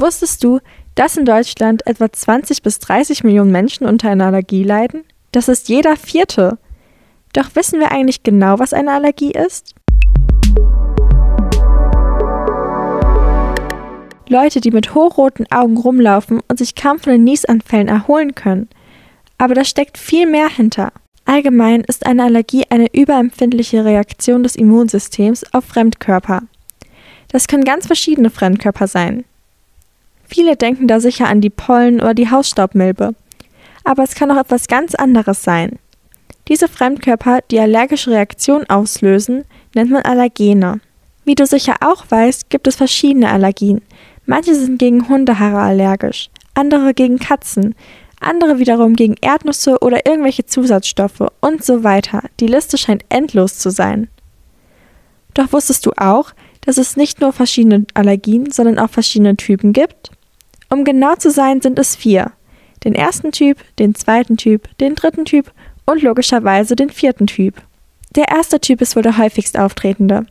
Wusstest du, dass in Deutschland etwa 20 bis 30 Millionen Menschen unter einer Allergie leiden? Das ist jeder vierte. Doch wissen wir eigentlich genau, was eine Allergie ist? Leute, die mit hochroten Augen rumlaufen und sich kaum von den Niesanfällen erholen können. Aber da steckt viel mehr hinter. Allgemein ist eine Allergie eine überempfindliche Reaktion des Immunsystems auf Fremdkörper. Das können ganz verschiedene Fremdkörper sein. Viele denken da sicher an die Pollen oder die Hausstaubmilbe. Aber es kann auch etwas ganz anderes sein. Diese Fremdkörper, die allergische Reaktionen auslösen, nennt man Allergene. Wie du sicher auch weißt, gibt es verschiedene Allergien. Manche sind gegen Hundehaare allergisch, andere gegen Katzen, andere wiederum gegen Erdnüsse oder irgendwelche Zusatzstoffe und so weiter. Die Liste scheint endlos zu sein. Doch wusstest du auch, dass es nicht nur verschiedene Allergien, sondern auch verschiedene Typen gibt? Um genau zu sein, sind es vier. Den ersten Typ, den zweiten Typ, den dritten Typ und logischerweise den vierten Typ. Der erste Typ ist wohl der häufigst auftretende.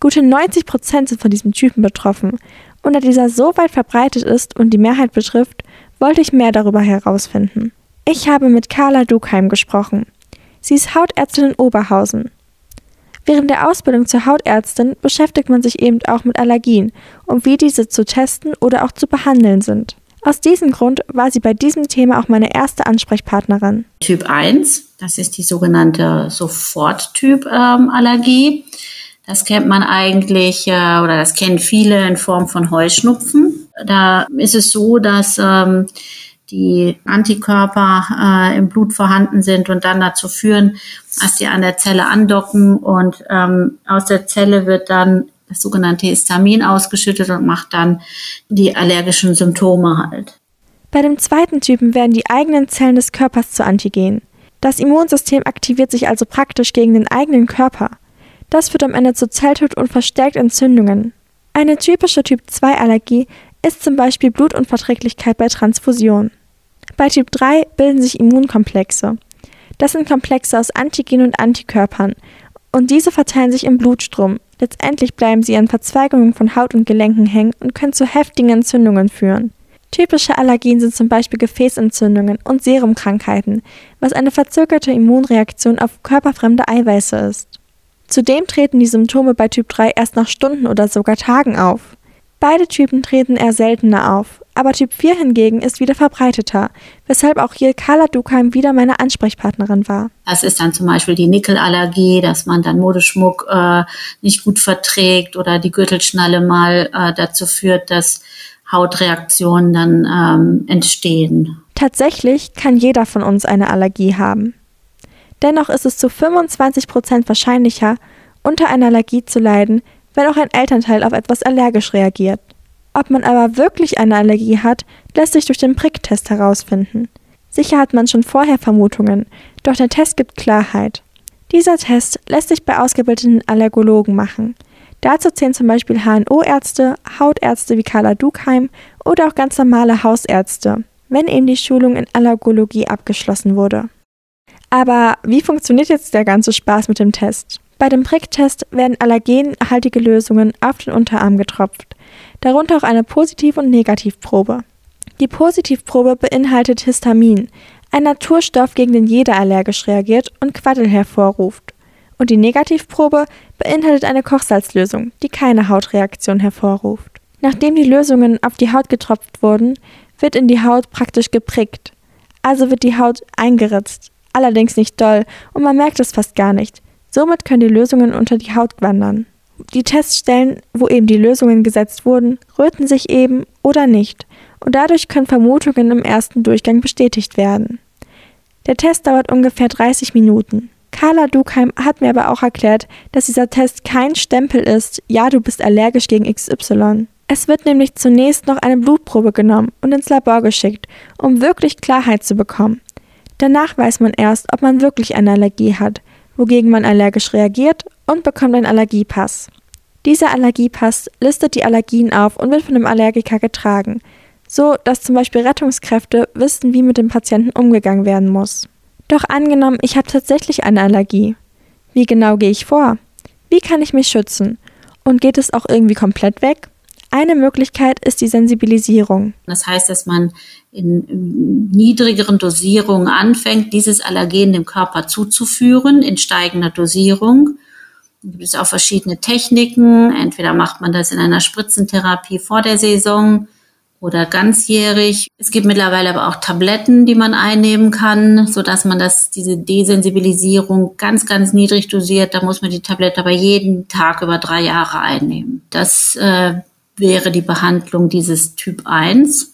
Gute 90 Prozent sind von diesem Typen betroffen. Und da dieser so weit verbreitet ist und die Mehrheit betrifft, wollte ich mehr darüber herausfinden. Ich habe mit Carla Dukheim gesprochen. Sie ist Hautärztin in Oberhausen. Während der Ausbildung zur Hautärztin beschäftigt man sich eben auch mit Allergien und wie diese zu testen oder auch zu behandeln sind. Aus diesem Grund war sie bei diesem Thema auch meine erste Ansprechpartnerin. Typ 1, das ist die sogenannte Soforttyp-Allergie. Ähm, das kennt man eigentlich äh, oder das kennen viele in Form von Heuschnupfen. Da ist es so, dass ähm, die Antikörper äh, im Blut vorhanden sind und dann dazu führen, dass sie an der Zelle andocken und ähm, aus der Zelle wird dann das sogenannte Histamin ausgeschüttet und macht dann die allergischen Symptome halt. Bei dem zweiten Typen werden die eigenen Zellen des Körpers zu Antigenen. Das Immunsystem aktiviert sich also praktisch gegen den eigenen Körper. Das führt am Ende zu Zelltod und verstärkt Entzündungen. Eine typische Typ-2-Allergie ist zum Beispiel Blutunverträglichkeit bei Transfusion. Bei Typ 3 bilden sich Immunkomplexe. Das sind Komplexe aus Antigenen und Antikörpern und diese verteilen sich im Blutstrom, Letztendlich bleiben sie an Verzweigungen von Haut und Gelenken hängen und können zu heftigen Entzündungen führen. Typische Allergien sind zum Beispiel Gefäßentzündungen und Serumkrankheiten, was eine verzögerte Immunreaktion auf körperfremde Eiweiße ist. Zudem treten die Symptome bei Typ 3 erst nach Stunden oder sogar Tagen auf. Beide Typen treten eher seltener auf, aber Typ 4 hingegen ist wieder verbreiteter, weshalb auch hier Carla Dukheim wieder meine Ansprechpartnerin war. Das ist dann zum Beispiel die Nickelallergie, dass man dann Modeschmuck äh, nicht gut verträgt oder die Gürtelschnalle mal äh, dazu führt, dass Hautreaktionen dann ähm, entstehen. Tatsächlich kann jeder von uns eine Allergie haben. Dennoch ist es zu 25 Prozent wahrscheinlicher, unter einer Allergie zu leiden, wenn auch ein Elternteil auf etwas allergisch reagiert. Ob man aber wirklich eine Allergie hat, lässt sich durch den Pricktest herausfinden. Sicher hat man schon vorher Vermutungen, doch der Test gibt Klarheit. Dieser Test lässt sich bei ausgebildeten Allergologen machen. Dazu zählen zum Beispiel HNO-Ärzte, Hautärzte wie Carla Dukheim oder auch ganz normale Hausärzte, wenn eben die Schulung in Allergologie abgeschlossen wurde. Aber wie funktioniert jetzt der ganze Spaß mit dem Test? Bei dem Pricktest werden allergenhaltige Lösungen auf den Unterarm getropft, darunter auch eine Positiv- und Negativprobe. Die Positivprobe beinhaltet Histamin, ein Naturstoff, gegen den jeder allergisch reagiert und Quaddel hervorruft. Und die Negativprobe beinhaltet eine Kochsalzlösung, die keine Hautreaktion hervorruft. Nachdem die Lösungen auf die Haut getropft wurden, wird in die Haut praktisch geprickt. Also wird die Haut eingeritzt, allerdings nicht doll und man merkt es fast gar nicht. Somit können die Lösungen unter die Haut wandern. Die Teststellen, wo eben die Lösungen gesetzt wurden, röten sich eben oder nicht und dadurch können Vermutungen im ersten Durchgang bestätigt werden. Der Test dauert ungefähr 30 Minuten. Carla Dukheim hat mir aber auch erklärt, dass dieser Test kein Stempel ist, ja, du bist allergisch gegen XY. Es wird nämlich zunächst noch eine Blutprobe genommen und ins Labor geschickt, um wirklich Klarheit zu bekommen. Danach weiß man erst, ob man wirklich eine Allergie hat, wogegen man allergisch reagiert und bekommt einen Allergiepass. Dieser Allergiepass listet die Allergien auf und wird von dem Allergiker getragen, so dass zum Beispiel Rettungskräfte wissen, wie mit dem Patienten umgegangen werden muss. Doch angenommen, ich habe tatsächlich eine Allergie. Wie genau gehe ich vor? Wie kann ich mich schützen? Und geht es auch irgendwie komplett weg? Eine Möglichkeit ist die Sensibilisierung. Das heißt, dass man in niedrigeren Dosierungen anfängt, dieses Allergen dem Körper zuzuführen, in steigender Dosierung. Da gibt es auch verschiedene Techniken. Entweder macht man das in einer Spritzentherapie vor der Saison oder ganzjährig. Es gibt mittlerweile aber auch Tabletten, die man einnehmen kann, so dass man das, diese Desensibilisierung ganz, ganz niedrig dosiert. Da muss man die Tablette aber jeden Tag über drei Jahre einnehmen. Das äh, wäre die Behandlung dieses Typ 1.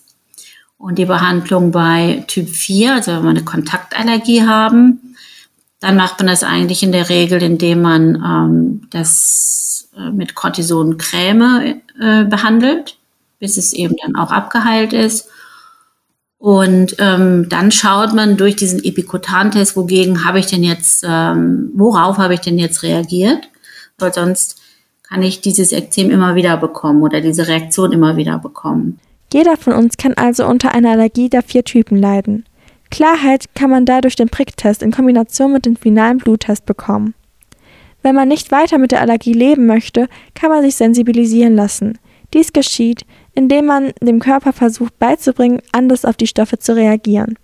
Und die Behandlung bei Typ 4, also wenn wir eine Kontaktallergie haben, dann macht man das eigentlich in der Regel, indem man ähm, das äh, mit Cortisoncreme äh, behandelt, bis es eben dann auch abgeheilt ist. Und ähm, dann schaut man durch diesen Epikutantest, wogegen habe ich denn jetzt, ähm, worauf habe ich denn jetzt reagiert? Weil sonst kann ich dieses Ekzem immer wieder bekommen oder diese Reaktion immer wieder bekommen. Jeder von uns kann also unter einer Allergie der vier Typen leiden. Klarheit kann man dadurch den Pricktest in Kombination mit dem finalen Bluttest bekommen. Wenn man nicht weiter mit der Allergie leben möchte, kann man sich sensibilisieren lassen. Dies geschieht, indem man dem Körper versucht beizubringen, anders auf die Stoffe zu reagieren.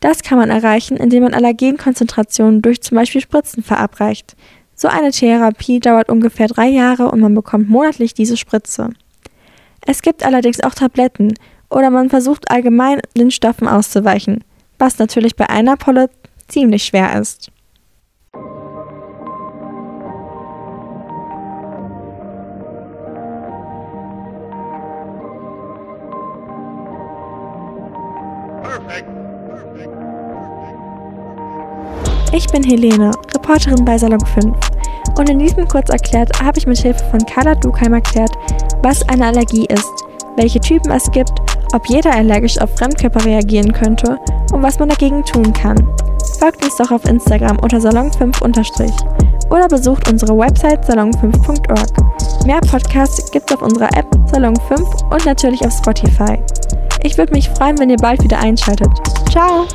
Das kann man erreichen, indem man Allergenkonzentrationen durch zum Beispiel Spritzen verabreicht. So eine Therapie dauert ungefähr drei Jahre und man bekommt monatlich diese Spritze. Es gibt allerdings auch Tabletten oder man versucht allgemein den Stoffen auszuweichen, was natürlich bei einer Polle ziemlich schwer ist. Ich bin Helene, Reporterin bei Salon 5. Und in diesem kurz erklärt habe ich mit Hilfe von Carla Dukheim erklärt, was eine Allergie ist, welche Typen es gibt, ob jeder allergisch auf Fremdkörper reagieren könnte und was man dagegen tun kann. Folgt uns doch auf Instagram unter salon5- oder besucht unsere Website salon5.org. Mehr Podcasts gibt's auf unserer App Salon 5 und natürlich auf Spotify. Ich würde mich freuen, wenn ihr bald wieder einschaltet. Ciao!